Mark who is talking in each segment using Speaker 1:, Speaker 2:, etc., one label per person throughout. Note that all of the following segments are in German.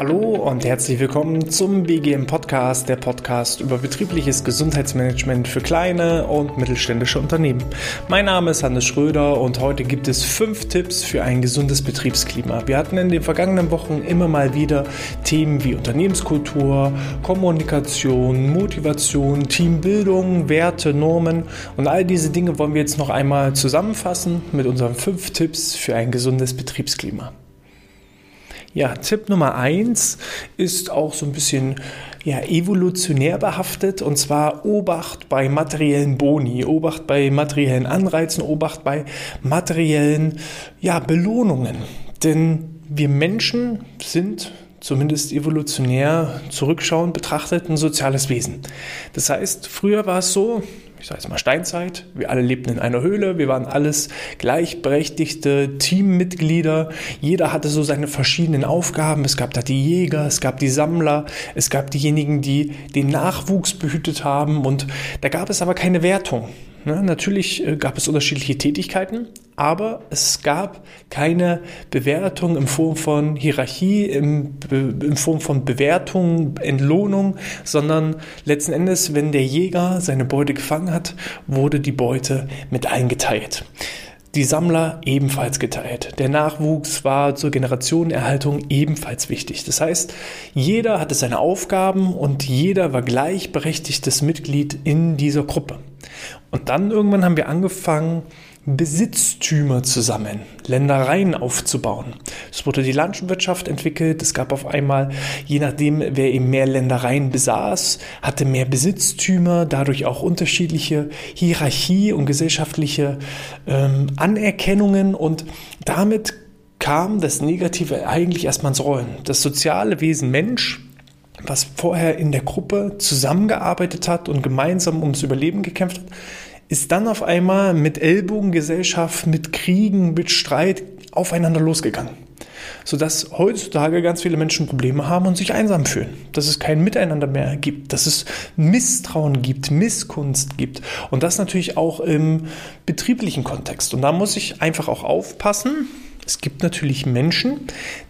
Speaker 1: Hallo und herzlich willkommen zum BGM Podcast, der Podcast über betriebliches Gesundheitsmanagement für kleine und mittelständische Unternehmen. Mein Name ist Hannes Schröder und heute gibt es fünf Tipps für ein gesundes Betriebsklima. Wir hatten in den vergangenen Wochen immer mal wieder Themen wie Unternehmenskultur, Kommunikation, Motivation, Teambildung, Werte, Normen und all diese Dinge wollen wir jetzt noch einmal zusammenfassen mit unseren fünf Tipps für ein gesundes Betriebsklima. Ja, Tipp Nummer eins ist auch so ein bisschen ja, evolutionär behaftet und zwar Obacht bei materiellen Boni, Obacht bei materiellen Anreizen, Obacht bei materiellen ja, Belohnungen. Denn wir Menschen sind zumindest evolutionär zurückschauend betrachtet ein soziales Wesen. Das heißt, früher war es so, ich sage jetzt mal Steinzeit. Wir alle lebten in einer Höhle. Wir waren alles gleichberechtigte Teammitglieder. Jeder hatte so seine verschiedenen Aufgaben. Es gab da die Jäger, es gab die Sammler, es gab diejenigen, die den Nachwuchs behütet haben. Und da gab es aber keine Wertung. Ne, natürlich äh, gab es unterschiedliche Tätigkeiten, aber es gab keine Bewertung in Form von Hierarchie, in, in Form von Bewertung, Entlohnung, sondern letzten Endes, wenn der Jäger seine Beute gefangen hat, wurde die Beute mit eingeteilt. Die Sammler ebenfalls geteilt. Der Nachwuchs war zur Generationenerhaltung ebenfalls wichtig. Das heißt, jeder hatte seine Aufgaben und jeder war gleichberechtigtes Mitglied in dieser Gruppe. Und dann irgendwann haben wir angefangen, Besitztümer zu sammeln, Ländereien aufzubauen. Es wurde die Landwirtschaft entwickelt. Es gab auf einmal, je nachdem, wer eben mehr Ländereien besaß, hatte mehr Besitztümer, dadurch auch unterschiedliche Hierarchie und gesellschaftliche ähm, Anerkennungen und damit kam das Negative eigentlich erstmal ins Rollen. Das soziale Wesen Mensch was vorher in der Gruppe zusammengearbeitet hat und gemeinsam ums Überleben gekämpft hat, ist dann auf einmal mit Ellbogengesellschaft, mit Kriegen, mit Streit aufeinander losgegangen. Sodass heutzutage ganz viele Menschen Probleme haben und sich einsam fühlen. Dass es kein Miteinander mehr gibt, dass es Misstrauen gibt, Misskunst gibt. Und das natürlich auch im betrieblichen Kontext. Und da muss ich einfach auch aufpassen, es gibt natürlich Menschen,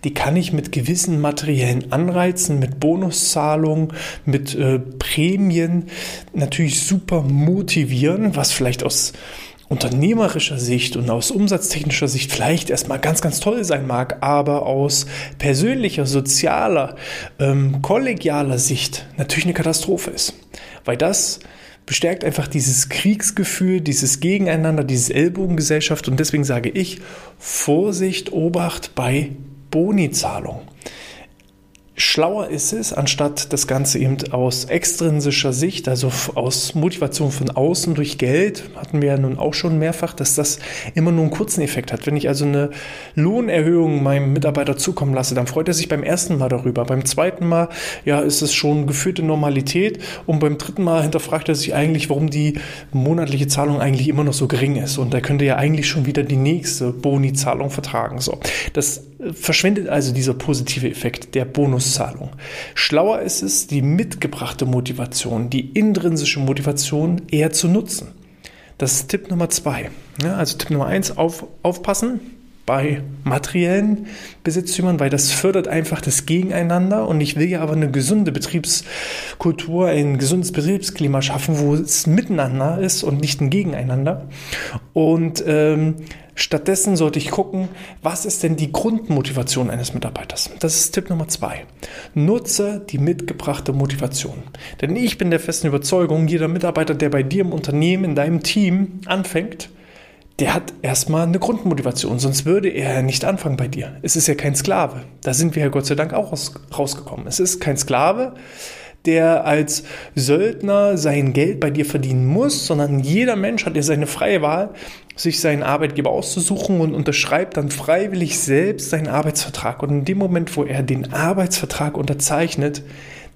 Speaker 1: die kann ich mit gewissen materiellen Anreizen, mit Bonuszahlungen, mit äh, Prämien natürlich super motivieren, was vielleicht aus unternehmerischer Sicht und aus umsatztechnischer Sicht vielleicht erstmal ganz, ganz toll sein mag, aber aus persönlicher, sozialer, ähm, kollegialer Sicht natürlich eine Katastrophe ist. Weil das bestärkt einfach dieses Kriegsgefühl, dieses Gegeneinander, dieses Ellbogengesellschaft und deswegen sage ich, Vorsicht, Obacht bei Bonizahlung. Schlauer ist es, anstatt das Ganze eben aus extrinsischer Sicht, also aus Motivation von außen durch Geld, hatten wir ja nun auch schon mehrfach, dass das immer nur einen kurzen Effekt hat. Wenn ich also eine Lohnerhöhung meinem Mitarbeiter zukommen lasse, dann freut er sich beim ersten Mal darüber. Beim zweiten Mal, ja, ist es schon gefühlte Normalität und beim dritten Mal hinterfragt er sich eigentlich, warum die monatliche Zahlung eigentlich immer noch so gering ist und er könnte ja eigentlich schon wieder die nächste Boni-Zahlung vertragen. So, das verschwindet also dieser positive Effekt der Bonuszahlung. Schlauer ist es, die mitgebrachte Motivation, die intrinsische Motivation eher zu nutzen. Das ist Tipp Nummer zwei. Ja, also Tipp Nummer eins, auf, aufpassen bei materiellen Besitztümern, weil das fördert einfach das Gegeneinander und ich will ja aber eine gesunde Betriebskultur, ein gesundes Betriebsklima schaffen, wo es miteinander ist und nicht ein Gegeneinander. Und ähm, Stattdessen sollte ich gucken, was ist denn die Grundmotivation eines Mitarbeiters? Das ist Tipp Nummer zwei. Nutze die mitgebrachte Motivation. Denn ich bin der festen Überzeugung, jeder Mitarbeiter, der bei dir im Unternehmen, in deinem Team anfängt, der hat erstmal eine Grundmotivation, sonst würde er nicht anfangen bei dir. Es ist ja kein Sklave. Da sind wir ja Gott sei Dank auch rausgekommen. Es ist kein Sklave, der als Söldner sein Geld bei dir verdienen muss, sondern jeder Mensch hat ja seine freie Wahl, sich seinen Arbeitgeber auszusuchen und unterschreibt dann freiwillig selbst seinen Arbeitsvertrag. Und in dem Moment, wo er den Arbeitsvertrag unterzeichnet,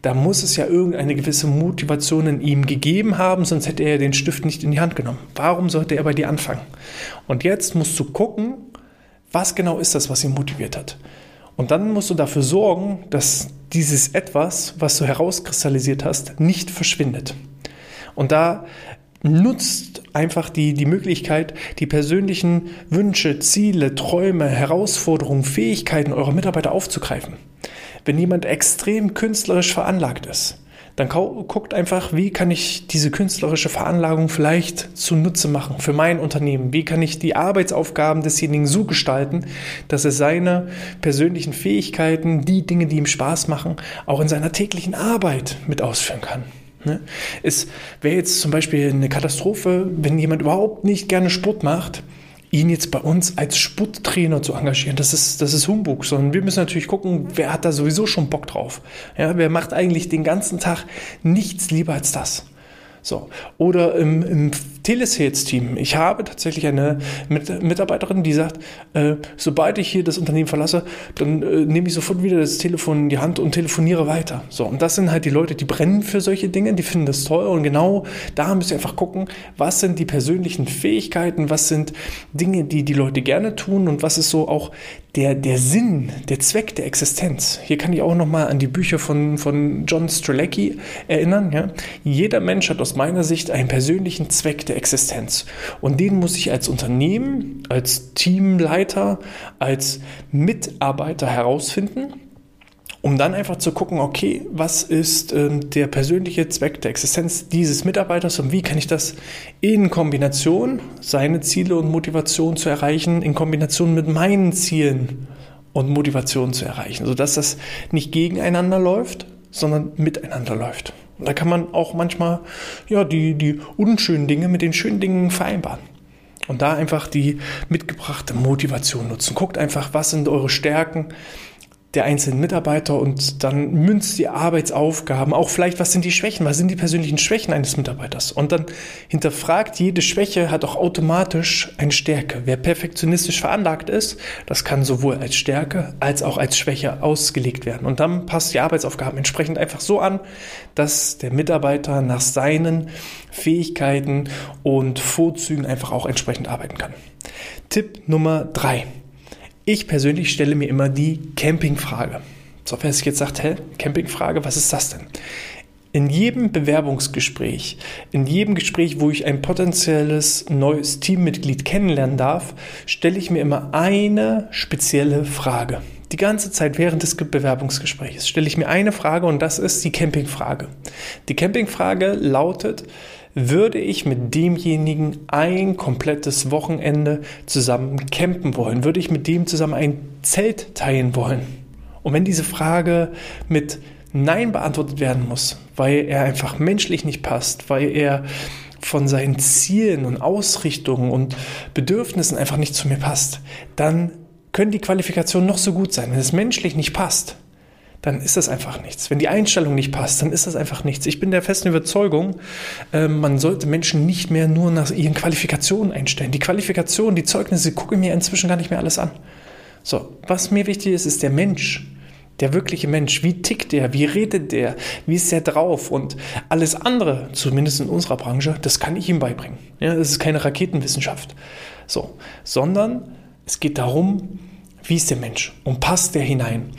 Speaker 1: da muss es ja irgendeine gewisse Motivation in ihm gegeben haben, sonst hätte er den Stift nicht in die Hand genommen. Warum sollte er bei dir anfangen? Und jetzt musst du gucken, was genau ist das, was ihn motiviert hat. Und dann musst du dafür sorgen, dass dieses etwas, was du herauskristallisiert hast, nicht verschwindet. Und da nutzt einfach die, die Möglichkeit, die persönlichen Wünsche, Ziele, Träume, Herausforderungen, Fähigkeiten eurer Mitarbeiter aufzugreifen. Wenn jemand extrem künstlerisch veranlagt ist, dann guckt einfach, wie kann ich diese künstlerische Veranlagung vielleicht zunutze machen für mein Unternehmen? Wie kann ich die Arbeitsaufgaben desjenigen so gestalten, dass er seine persönlichen Fähigkeiten, die Dinge, die ihm Spaß machen, auch in seiner täglichen Arbeit mit ausführen kann? Ne? Es wäre jetzt zum Beispiel eine Katastrophe, wenn jemand überhaupt nicht gerne Sport macht, ihn jetzt bei uns als Sporttrainer zu engagieren. Das ist, das ist Humbug, sondern wir müssen natürlich gucken, wer hat da sowieso schon Bock drauf. Ja, wer macht eigentlich den ganzen Tag nichts lieber als das? So. Oder im, im Telesales-Team. Ich habe tatsächlich eine Mitarbeiterin, die sagt, äh, sobald ich hier das Unternehmen verlasse, dann äh, nehme ich sofort wieder das Telefon in die Hand und telefoniere weiter. So. Und das sind halt die Leute, die brennen für solche Dinge, die finden das toll. Und genau da müsst ihr einfach gucken, was sind die persönlichen Fähigkeiten, was sind Dinge, die die Leute gerne tun und was ist so auch der, der Sinn, der Zweck der Existenz. Hier kann ich auch nochmal an die Bücher von, von John Strelecki erinnern. Ja? Jeder Mensch hat aus meiner Sicht einen persönlichen Zweck der Existenz. Und den muss ich als Unternehmen, als Teamleiter, als Mitarbeiter herausfinden um dann einfach zu gucken, okay, was ist ähm, der persönliche Zweck der Existenz dieses Mitarbeiters und wie kann ich das in Kombination, seine Ziele und Motivation zu erreichen, in Kombination mit meinen Zielen und Motivation zu erreichen, sodass das nicht gegeneinander läuft, sondern miteinander läuft. Und da kann man auch manchmal ja, die, die unschönen Dinge mit den schönen Dingen vereinbaren. Und da einfach die mitgebrachte Motivation nutzen. Guckt einfach, was sind eure Stärken, der einzelnen Mitarbeiter und dann münzt die Arbeitsaufgaben, auch vielleicht, was sind die Schwächen, was sind die persönlichen Schwächen eines Mitarbeiters und dann hinterfragt, jede Schwäche hat auch automatisch eine Stärke. Wer perfektionistisch veranlagt ist, das kann sowohl als Stärke als auch als Schwäche ausgelegt werden und dann passt die Arbeitsaufgaben entsprechend einfach so an, dass der Mitarbeiter nach seinen Fähigkeiten und Vorzügen einfach auch entsprechend arbeiten kann. Tipp Nummer drei. Ich persönlich stelle mir immer die Campingfrage. So, wer sich jetzt sagt, hä, Campingfrage, was ist das denn? In jedem Bewerbungsgespräch, in jedem Gespräch, wo ich ein potenzielles neues Teammitglied kennenlernen darf, stelle ich mir immer eine spezielle Frage. Die ganze Zeit während des Bewerbungsgesprächs stelle ich mir eine Frage und das ist die Campingfrage. Die Campingfrage lautet, würde ich mit demjenigen ein komplettes Wochenende zusammen campen wollen? Würde ich mit dem zusammen ein Zelt teilen wollen? Und wenn diese Frage mit Nein beantwortet werden muss, weil er einfach menschlich nicht passt, weil er von seinen Zielen und Ausrichtungen und Bedürfnissen einfach nicht zu mir passt, dann können die Qualifikationen noch so gut sein. Wenn es menschlich nicht passt, dann ist das einfach nichts. Wenn die Einstellung nicht passt, dann ist das einfach nichts. Ich bin der festen Überzeugung, äh, man sollte Menschen nicht mehr nur nach ihren Qualifikationen einstellen. Die Qualifikationen, die Zeugnisse gucke mir inzwischen gar nicht mehr alles an. So, was mir wichtig ist, ist der Mensch. Der wirkliche Mensch, wie tickt der, wie redet der, wie ist der drauf und alles andere, zumindest in unserer Branche, das kann ich ihm beibringen. Ja, das ist keine Raketenwissenschaft. So, sondern es geht darum, wie ist der Mensch und passt der hinein?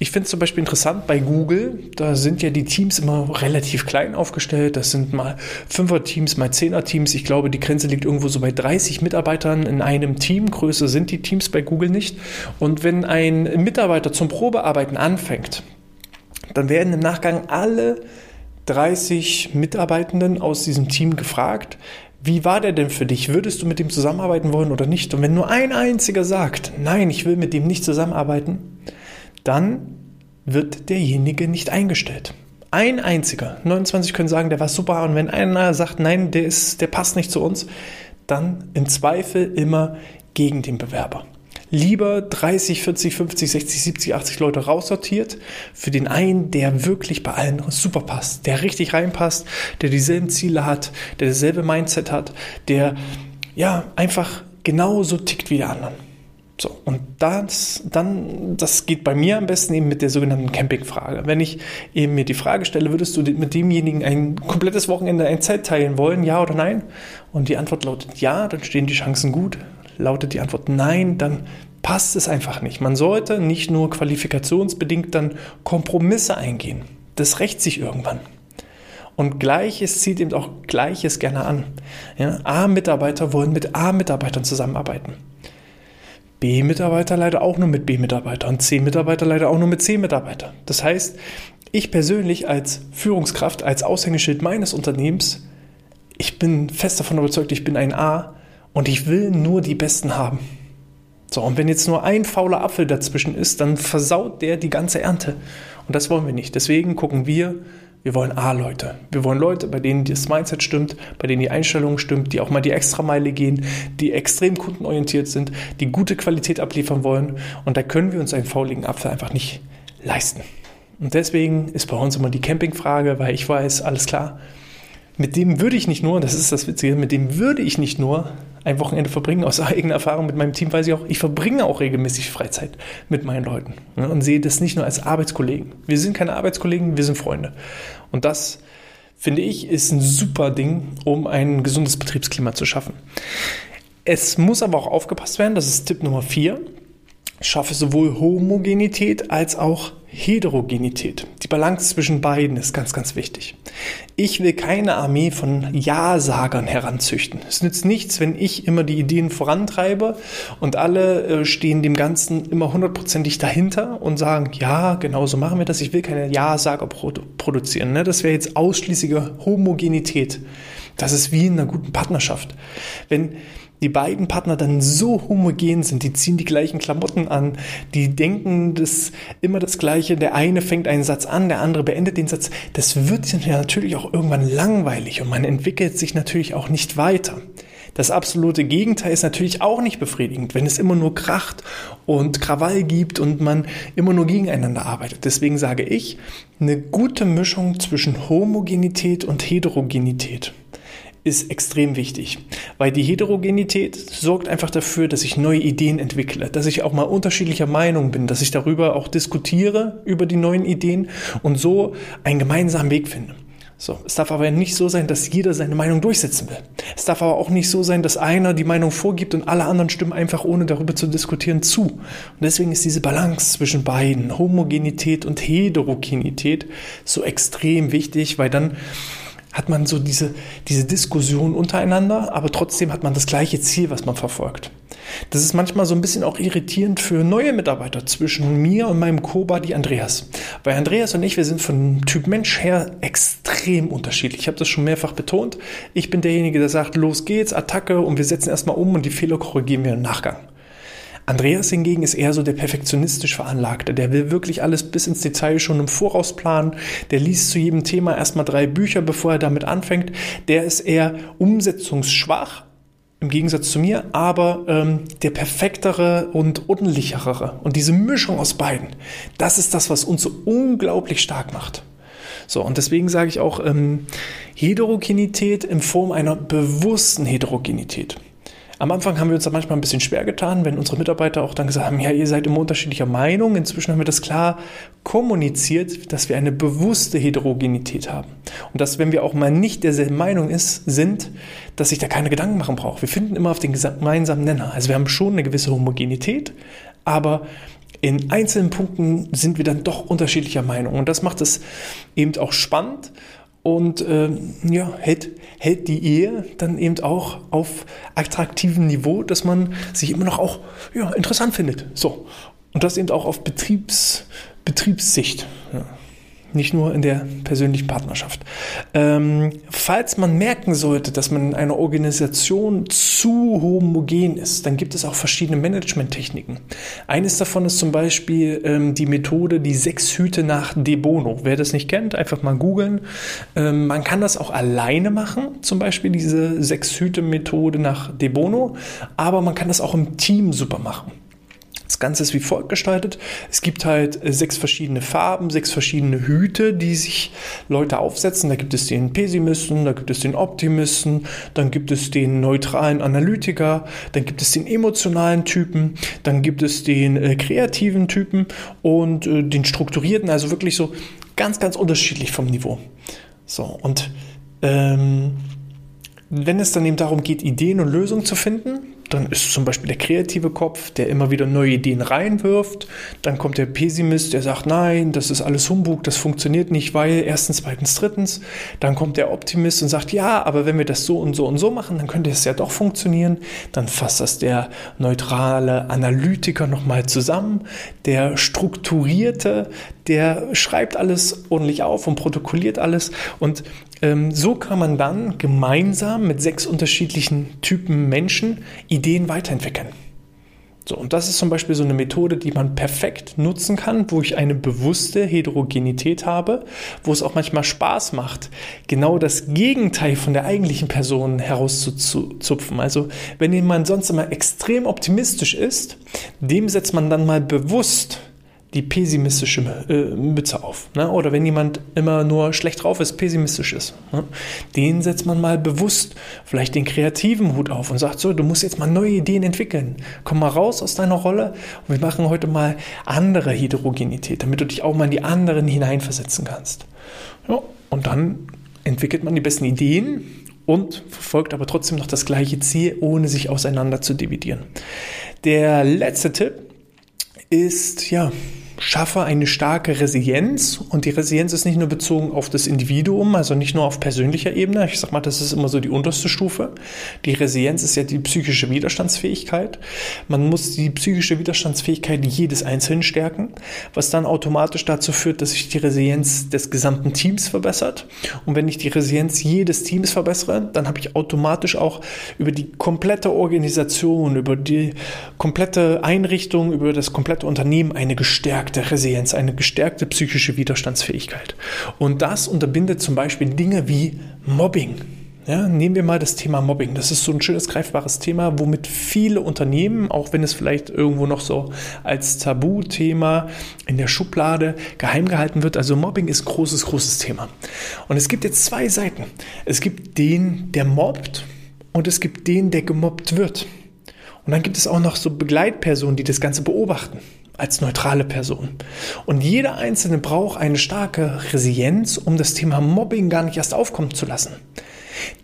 Speaker 1: Ich finde es zum Beispiel interessant bei Google, da sind ja die Teams immer relativ klein aufgestellt. Das sind mal Fünfer-Teams, mal Zehner-Teams. Ich glaube, die Grenze liegt irgendwo so bei 30 Mitarbeitern in einem Team. Größer sind die Teams bei Google nicht. Und wenn ein Mitarbeiter zum Probearbeiten anfängt, dann werden im Nachgang alle 30 Mitarbeitenden aus diesem Team gefragt, wie war der denn für dich? Würdest du mit dem zusammenarbeiten wollen oder nicht? Und wenn nur ein einziger sagt, nein, ich will mit dem nicht zusammenarbeiten, dann wird derjenige nicht eingestellt. Ein einziger. 29 können sagen, der war super. Und wenn einer sagt, nein, der, ist, der passt nicht zu uns, dann im Zweifel immer gegen den Bewerber. Lieber 30, 40, 50, 60, 70, 80 Leute raussortiert für den einen, der wirklich bei allen super passt, der richtig reinpasst, der dieselben Ziele hat, der dasselbe Mindset hat, der ja einfach genauso tickt wie die anderen. So, und das, dann, das geht bei mir am besten eben mit der sogenannten Campingfrage. Wenn ich eben mir die Frage stelle, würdest du mit demjenigen ein komplettes Wochenende ein Zelt teilen wollen, ja oder nein? Und die Antwort lautet ja, dann stehen die Chancen gut. Lautet die Antwort nein, dann passt es einfach nicht. Man sollte nicht nur qualifikationsbedingt dann Kompromisse eingehen. Das rächt sich irgendwann. Und Gleiches zieht eben auch Gleiches gerne an. Ja, A-Mitarbeiter wollen mit A-Mitarbeitern zusammenarbeiten. B-Mitarbeiter leider auch nur mit B-Mitarbeitern, C-Mitarbeiter leider auch nur mit C-Mitarbeitern. Das heißt, ich persönlich als Führungskraft, als Aushängeschild meines Unternehmens, ich bin fest davon überzeugt, ich bin ein A und ich will nur die Besten haben. So, und wenn jetzt nur ein fauler Apfel dazwischen ist, dann versaut der die ganze Ernte. Und das wollen wir nicht. Deswegen gucken wir, wir wollen A-Leute. Wir wollen Leute, bei denen das Mindset stimmt, bei denen die Einstellung stimmt, die auch mal die Extrameile gehen, die extrem kundenorientiert sind, die gute Qualität abliefern wollen. Und da können wir uns einen fauligen Apfel einfach nicht leisten. Und deswegen ist bei uns immer die Campingfrage, weil ich weiß, alles klar, mit dem würde ich nicht nur, das ist das Witzige, mit dem würde ich nicht nur ein Wochenende verbringen. Aus eigener Erfahrung mit meinem Team weiß ich auch, ich verbringe auch regelmäßig Freizeit mit meinen Leuten und sehe das nicht nur als Arbeitskollegen. Wir sind keine Arbeitskollegen, wir sind Freunde. Und das, finde ich, ist ein super Ding, um ein gesundes Betriebsklima zu schaffen. Es muss aber auch aufgepasst werden, das ist Tipp Nummer vier schaffe sowohl Homogenität als auch Heterogenität. Die Balance zwischen beiden ist ganz, ganz wichtig. Ich will keine Armee von Ja-Sagern heranzüchten. Es nützt nichts, wenn ich immer die Ideen vorantreibe und alle äh, stehen dem Ganzen immer hundertprozentig dahinter und sagen, ja, genau so machen wir das. Ich will keine Ja-Sager produ produzieren. Ne? Das wäre jetzt ausschließliche Homogenität. Das ist wie in einer guten Partnerschaft. Wenn die beiden Partner dann so homogen sind, die ziehen die gleichen Klamotten an, die denken das immer das Gleiche, der eine fängt einen Satz an, der andere beendet den Satz, das wird ja natürlich auch irgendwann langweilig und man entwickelt sich natürlich auch nicht weiter. Das absolute Gegenteil ist natürlich auch nicht befriedigend, wenn es immer nur kracht und Krawall gibt und man immer nur gegeneinander arbeitet. Deswegen sage ich, eine gute Mischung zwischen Homogenität und Heterogenität ist extrem wichtig, weil die Heterogenität sorgt einfach dafür, dass ich neue Ideen entwickle, dass ich auch mal unterschiedlicher Meinung bin, dass ich darüber auch diskutiere über die neuen Ideen und so einen gemeinsamen Weg finde. So, es darf aber nicht so sein, dass jeder seine Meinung durchsetzen will. Es darf aber auch nicht so sein, dass einer die Meinung vorgibt und alle anderen stimmen einfach ohne darüber zu diskutieren zu. Und deswegen ist diese Balance zwischen beiden, Homogenität und Heterogenität, so extrem wichtig, weil dann hat man so diese, diese Diskussion untereinander, aber trotzdem hat man das gleiche Ziel, was man verfolgt. Das ist manchmal so ein bisschen auch irritierend für neue Mitarbeiter zwischen mir und meinem Co-Buddy Andreas. Weil Andreas und ich, wir sind von Typ Mensch her extrem unterschiedlich. Ich habe das schon mehrfach betont. Ich bin derjenige, der sagt, los geht's, Attacke und wir setzen erstmal um und die Fehler korrigieren wir im Nachgang. Andreas hingegen ist eher so der perfektionistisch Veranlagte. Der will wirklich alles bis ins Detail schon im Voraus planen. Der liest zu jedem Thema erstmal drei Bücher, bevor er damit anfängt. Der ist eher umsetzungsschwach, im Gegensatz zu mir, aber ähm, der perfektere und ordentlichere. Und diese Mischung aus beiden, das ist das, was uns so unglaublich stark macht. So, und deswegen sage ich auch ähm, Heterogenität in Form einer bewussten Heterogenität. Am Anfang haben wir uns da manchmal ein bisschen schwer getan, wenn unsere Mitarbeiter auch dann gesagt haben, ja, ihr seid immer unterschiedlicher Meinung. Inzwischen haben wir das klar kommuniziert, dass wir eine bewusste Heterogenität haben. Und dass, wenn wir auch mal nicht derselben Meinung ist, sind, dass sich da keine Gedanken machen braucht. Wir finden immer auf den gemeinsamen Nenner. Also wir haben schon eine gewisse Homogenität, aber in einzelnen Punkten sind wir dann doch unterschiedlicher Meinung. Und das macht es eben auch spannend und äh, ja, hält, hält die Ehe dann eben auch auf attraktivem Niveau, dass man sich immer noch auch ja, interessant findet. So. Und das eben auch auf Betriebs, Betriebssicht. Ja nicht nur in der persönlichen Partnerschaft. Ähm, falls man merken sollte, dass man in einer Organisation zu homogen ist, dann gibt es auch verschiedene Managementtechniken. Eines davon ist zum Beispiel ähm, die Methode, die sechs Hüte nach De Bono. Wer das nicht kennt, einfach mal googeln. Ähm, man kann das auch alleine machen, zum Beispiel diese sechs Hüte Methode nach De Bono, aber man kann das auch im Team super machen. Das Ganze ist wie folgt gestaltet. Es gibt halt äh, sechs verschiedene Farben, sechs verschiedene Hüte, die sich Leute aufsetzen. Da gibt es den Pessimisten, da gibt es den Optimisten, dann gibt es den neutralen Analytiker, dann gibt es den emotionalen Typen, dann gibt es den äh, kreativen Typen und äh, den strukturierten, also wirklich so ganz, ganz unterschiedlich vom Niveau. So, und ähm, wenn es dann eben darum geht, Ideen und Lösungen zu finden, dann ist zum Beispiel der kreative Kopf, der immer wieder neue Ideen reinwirft. Dann kommt der Pessimist, der sagt, nein, das ist alles Humbug, das funktioniert nicht, weil erstens, zweitens, drittens. Dann kommt der Optimist und sagt, ja, aber wenn wir das so und so und so machen, dann könnte es ja doch funktionieren. Dann fasst das der neutrale Analytiker nochmal zusammen. Der strukturierte, der schreibt alles ordentlich auf und protokolliert alles. Und so kann man dann gemeinsam mit sechs unterschiedlichen Typen Menschen Ideen weiterentwickeln. So, und das ist zum Beispiel so eine Methode, die man perfekt nutzen kann, wo ich eine bewusste Heterogenität habe, wo es auch manchmal Spaß macht, genau das Gegenteil von der eigentlichen Person herauszuzupfen. Also, wenn jemand sonst immer extrem optimistisch ist, dem setzt man dann mal bewusst die pessimistische äh, Mütze auf. Ne? Oder wenn jemand immer nur schlecht drauf ist, pessimistisch ist, ne? den setzt man mal bewusst vielleicht den kreativen Hut auf und sagt so, du musst jetzt mal neue Ideen entwickeln. Komm mal raus aus deiner Rolle und wir machen heute mal andere Heterogenität, damit du dich auch mal in die anderen hineinversetzen kannst. Und dann entwickelt man die besten Ideen und verfolgt aber trotzdem noch das gleiche Ziel, ohne sich auseinander zu dividieren. Der letzte Tipp ist, ja, schaffe eine starke Resilienz und die Resilienz ist nicht nur bezogen auf das Individuum, also nicht nur auf persönlicher Ebene. Ich sag mal, das ist immer so die unterste Stufe. Die Resilienz ist ja die psychische Widerstandsfähigkeit. Man muss die psychische Widerstandsfähigkeit jedes Einzelnen stärken, was dann automatisch dazu führt, dass sich die Resilienz des gesamten Teams verbessert. Und wenn ich die Resilienz jedes Teams verbessere, dann habe ich automatisch auch über die komplette Organisation, über die komplette Einrichtung, über das komplette Unternehmen eine gestärkte gestärkte Resilienz, eine gestärkte psychische Widerstandsfähigkeit. Und das unterbindet zum Beispiel Dinge wie Mobbing. Ja, nehmen wir mal das Thema Mobbing. Das ist so ein schönes, greifbares Thema, womit viele Unternehmen, auch wenn es vielleicht irgendwo noch so als Tabuthema in der Schublade geheim gehalten wird, also Mobbing ist großes, großes Thema. Und es gibt jetzt zwei Seiten. Es gibt den, der mobbt und es gibt den, der gemobbt wird. Und dann gibt es auch noch so Begleitpersonen, die das Ganze beobachten als neutrale Person. Und jeder Einzelne braucht eine starke Resilienz, um das Thema Mobbing gar nicht erst aufkommen zu lassen.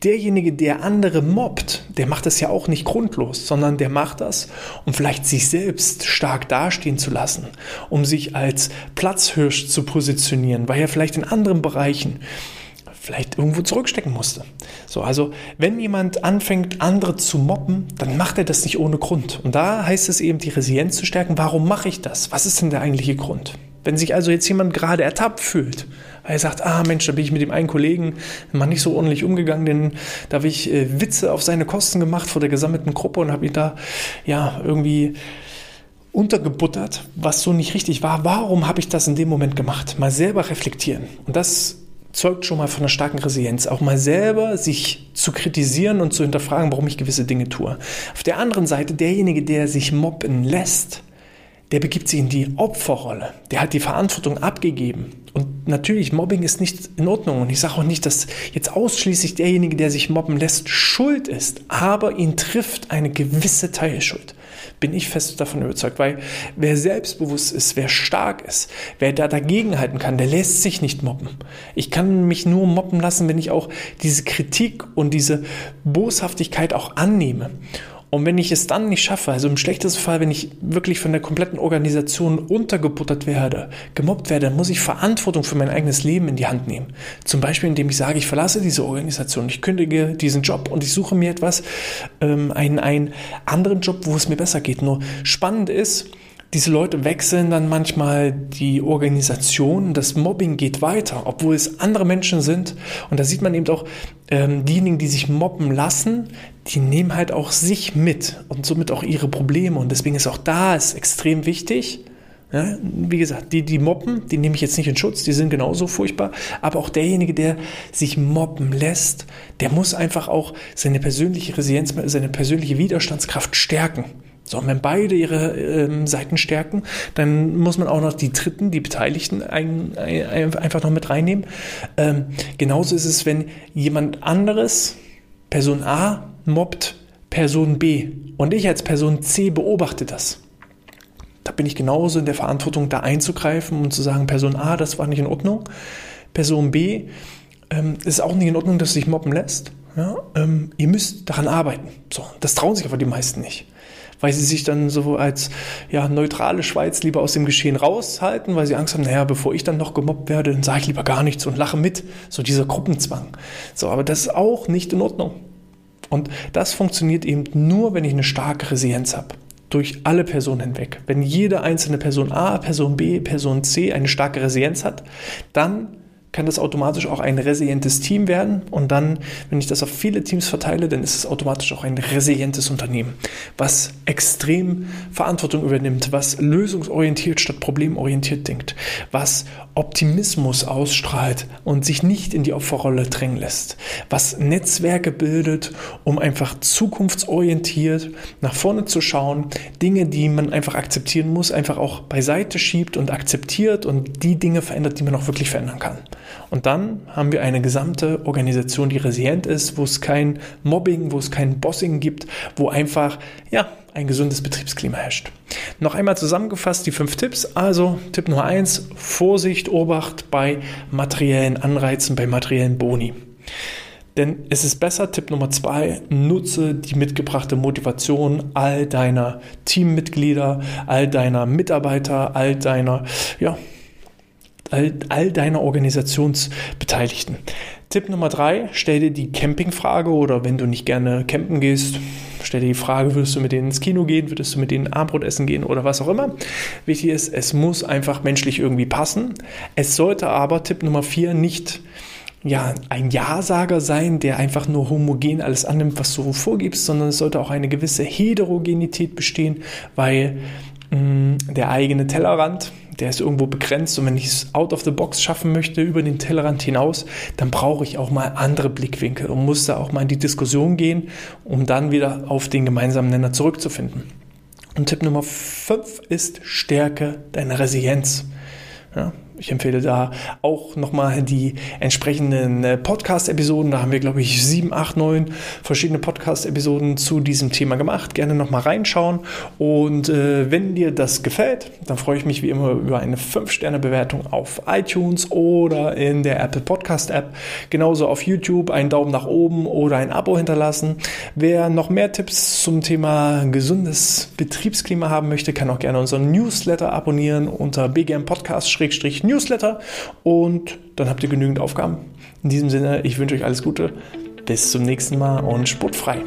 Speaker 1: Derjenige, der andere mobbt, der macht das ja auch nicht grundlos, sondern der macht das, um vielleicht sich selbst stark dastehen zu lassen, um sich als Platzhirsch zu positionieren, weil er vielleicht in anderen Bereichen vielleicht irgendwo zurückstecken musste. So, also wenn jemand anfängt, andere zu mobben, dann macht er das nicht ohne Grund. Und da heißt es eben, die Resilienz zu stärken. Warum mache ich das? Was ist denn der eigentliche Grund? Wenn sich also jetzt jemand gerade ertappt fühlt, weil er sagt, ah Mensch, da bin ich mit dem einen Kollegen mal nicht so ordentlich umgegangen, denn da habe ich äh, Witze auf seine Kosten gemacht vor der gesammelten Gruppe und habe ihn da ja irgendwie untergebuttert, was so nicht richtig war. Warum habe ich das in dem Moment gemacht? Mal selber reflektieren. Und das zeugt schon mal von einer starken Resilienz, auch mal selber sich zu kritisieren und zu hinterfragen, warum ich gewisse Dinge tue. Auf der anderen Seite, derjenige, der sich mobben lässt, der begibt sich in die Opferrolle. Der hat die Verantwortung abgegeben. Und natürlich, Mobbing ist nicht in Ordnung. Und ich sage auch nicht, dass jetzt ausschließlich derjenige, der sich mobben lässt, schuld ist. Aber ihn trifft eine gewisse Teilschuld bin ich fest davon überzeugt, weil wer selbstbewusst ist, wer stark ist, wer da dagegenhalten kann, der lässt sich nicht mobben. Ich kann mich nur mobben lassen, wenn ich auch diese Kritik und diese Boshaftigkeit auch annehme. Und wenn ich es dann nicht schaffe, also im schlechtesten Fall, wenn ich wirklich von der kompletten Organisation untergebuttert werde, gemobbt werde, dann muss ich Verantwortung für mein eigenes Leben in die Hand nehmen. Zum Beispiel, indem ich sage, ich verlasse diese Organisation, ich kündige diesen Job und ich suche mir etwas, ähm, einen, einen anderen Job, wo es mir besser geht. Nur spannend ist, diese Leute wechseln dann manchmal die Organisation, das Mobbing geht weiter, obwohl es andere Menschen sind. Und da sieht man eben auch, ähm, diejenigen, die sich mobben lassen, die nehmen halt auch sich mit und somit auch ihre Probleme. Und deswegen ist auch da ist extrem wichtig, ja, wie gesagt, die, die mobben, die nehme ich jetzt nicht in Schutz, die sind genauso furchtbar. Aber auch derjenige, der sich mobben lässt, der muss einfach auch seine persönliche Resilienz, seine persönliche Widerstandskraft stärken. So, und wenn beide ihre ähm, Seiten stärken, dann muss man auch noch die Dritten, die Beteiligten ein, ein, einfach noch mit reinnehmen. Ähm, genauso ist es, wenn jemand anderes, Person A, mobbt Person B und ich als Person C beobachte das. Da bin ich genauso in der Verantwortung, da einzugreifen und zu sagen, Person A, das war nicht in Ordnung. Person B, ähm, ist auch nicht in Ordnung, dass sich mobben lässt. Ja, ähm, ihr müsst daran arbeiten. So, das trauen sich aber die meisten nicht weil sie sich dann so als ja, neutrale Schweiz lieber aus dem Geschehen raushalten, weil sie Angst haben, naja, bevor ich dann noch gemobbt werde, dann sage ich lieber gar nichts und lache mit. So dieser Gruppenzwang. So, aber das ist auch nicht in Ordnung. Und das funktioniert eben nur, wenn ich eine starke Resilienz habe. Durch alle Personen hinweg. Wenn jede einzelne Person A, Person B, Person C eine starke Resilienz hat, dann kann das automatisch auch ein resilientes Team werden. Und dann, wenn ich das auf viele Teams verteile, dann ist es automatisch auch ein resilientes Unternehmen, was extrem Verantwortung übernimmt, was lösungsorientiert statt problemorientiert denkt, was Optimismus ausstrahlt und sich nicht in die Opferrolle drängen lässt, was Netzwerke bildet, um einfach zukunftsorientiert nach vorne zu schauen, Dinge, die man einfach akzeptieren muss, einfach auch beiseite schiebt und akzeptiert und die Dinge verändert, die man auch wirklich verändern kann. Und dann haben wir eine gesamte Organisation, die resilient ist, wo es kein Mobbing, wo es kein Bossing gibt, wo einfach, ja, ein gesundes Betriebsklima herrscht. Noch einmal zusammengefasst die fünf Tipps. Also Tipp Nummer eins, Vorsicht, Obacht bei materiellen Anreizen, bei materiellen Boni. Denn es ist besser, Tipp Nummer zwei, nutze die mitgebrachte Motivation all deiner Teammitglieder, all deiner Mitarbeiter, all deiner, ja, all, all deiner Organisationsbeteiligten. Tipp Nummer drei, stell dir die Campingfrage oder wenn du nicht gerne campen gehst, stell dir die Frage, würdest du mit denen ins Kino gehen, würdest du mit denen Armbrot essen gehen oder was auch immer. Wichtig ist, es muss einfach menschlich irgendwie passen. Es sollte aber, Tipp Nummer vier, nicht ja, ein Ja-Sager sein, der einfach nur homogen alles annimmt, was du vorgibst, sondern es sollte auch eine gewisse Heterogenität bestehen, weil der eigene Tellerrand, der ist irgendwo begrenzt und wenn ich es out of the box schaffen möchte, über den Tellerrand hinaus, dann brauche ich auch mal andere Blickwinkel und muss da auch mal in die Diskussion gehen, um dann wieder auf den gemeinsamen Nenner zurückzufinden. Und Tipp Nummer 5 ist Stärke deiner Resilienz. Ja, ich empfehle da auch nochmal die entsprechenden äh, Podcast-Episoden. Da haben wir, glaube ich, sieben, acht, neun verschiedene Podcast-Episoden zu diesem Thema gemacht. Gerne nochmal reinschauen. Und äh, wenn dir das gefällt, dann freue ich mich wie immer über eine 5-Sterne-Bewertung auf iTunes oder in der Apple Podcast-App. Genauso auf YouTube einen Daumen nach oben oder ein Abo hinterlassen. Wer noch mehr Tipps zum Thema gesundes Betriebsklima haben möchte, kann auch gerne unseren Newsletter abonnieren unter bgm podcast Newsletter und dann habt ihr genügend Aufgaben. In diesem Sinne, ich wünsche euch alles Gute. Bis zum nächsten Mal und sportfrei.